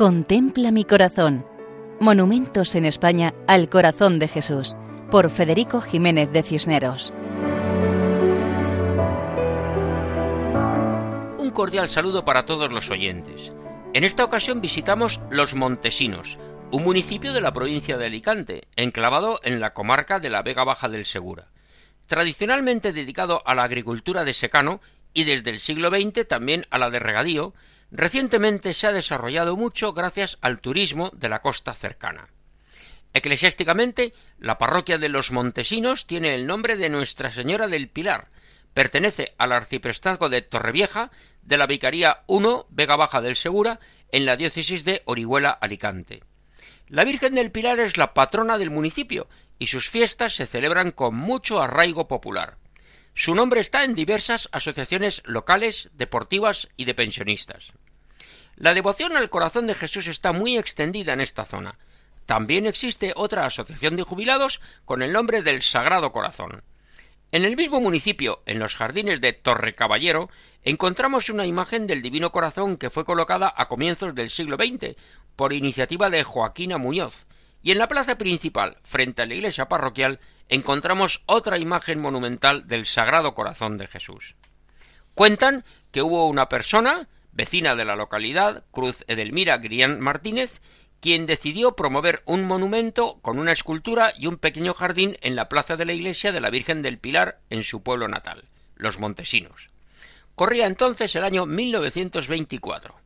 Contempla mi corazón. Monumentos en España al corazón de Jesús, por Federico Jiménez de Cisneros. Un cordial saludo para todos los oyentes. En esta ocasión visitamos Los Montesinos, un municipio de la provincia de Alicante, enclavado en la comarca de la Vega Baja del Segura. Tradicionalmente dedicado a la agricultura de secano y desde el siglo XX también a la de regadío, recientemente se ha desarrollado mucho gracias al turismo de la costa cercana. Eclesiásticamente, la parroquia de los Montesinos tiene el nombre de Nuestra Señora del Pilar, pertenece al arciprestazgo de Torrevieja de la Vicaría 1 Vega Baja del Segura en la diócesis de Orihuela Alicante. La Virgen del Pilar es la patrona del municipio y sus fiestas se celebran con mucho arraigo popular. Su nombre está en diversas asociaciones locales, deportivas y de pensionistas. La devoción al corazón de Jesús está muy extendida en esta zona. También existe otra asociación de jubilados con el nombre del Sagrado Corazón. En el mismo municipio, en los jardines de Torre Caballero, encontramos una imagen del Divino Corazón que fue colocada a comienzos del siglo XX por iniciativa de Joaquina Muñoz, y en la plaza principal, frente a la iglesia parroquial, encontramos otra imagen monumental del Sagrado Corazón de Jesús. Cuentan que hubo una persona, vecina de la localidad, Cruz Edelmira Grián Martínez, quien decidió promover un monumento con una escultura y un pequeño jardín en la plaza de la iglesia de la Virgen del Pilar en su pueblo natal, Los Montesinos. Corría entonces el año 1924.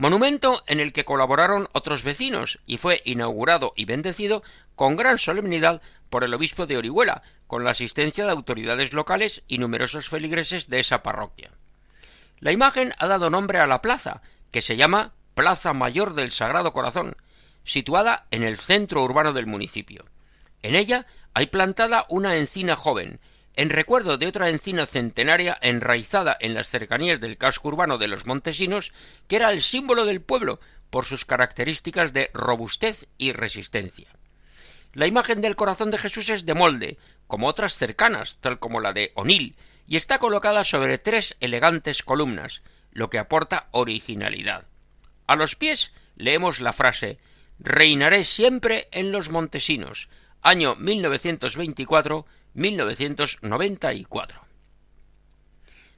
Monumento en el que colaboraron otros vecinos y fue inaugurado y bendecido con gran solemnidad por el obispo de Orihuela, con la asistencia de autoridades locales y numerosos feligreses de esa parroquia. La imagen ha dado nombre a la plaza, que se llama Plaza Mayor del Sagrado Corazón, situada en el centro urbano del municipio. En ella hay plantada una encina joven, en recuerdo de otra encina centenaria enraizada en las cercanías del casco urbano de los Montesinos, que era el símbolo del pueblo por sus características de robustez y resistencia. La imagen del corazón de Jesús es de molde, como otras cercanas, tal como la de Onil, y está colocada sobre tres elegantes columnas, lo que aporta originalidad. A los pies leemos la frase Reinaré siempre en los Montesinos, año 1924-1994.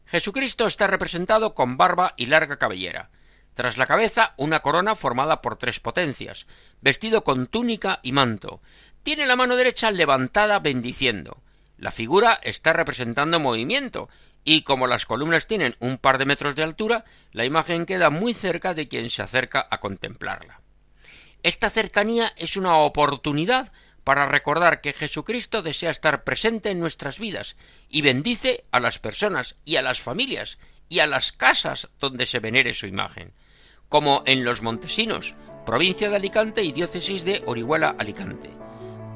Jesucristo está representado con barba y larga cabellera. Tras la cabeza una corona formada por tres potencias, vestido con túnica y manto. Tiene la mano derecha levantada bendiciendo. La figura está representando movimiento y como las columnas tienen un par de metros de altura, la imagen queda muy cerca de quien se acerca a contemplarla. Esta cercanía es una oportunidad para recordar que Jesucristo desea estar presente en nuestras vidas y bendice a las personas y a las familias y a las casas donde se venere su imagen, como en Los Montesinos, provincia de Alicante y diócesis de Orihuela Alicante.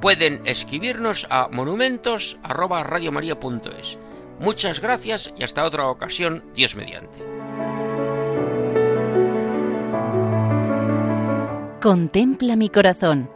Pueden escribirnos a monumentos@radiomaria.es. Muchas gracias y hasta otra ocasión, Dios mediante. Contempla mi corazón.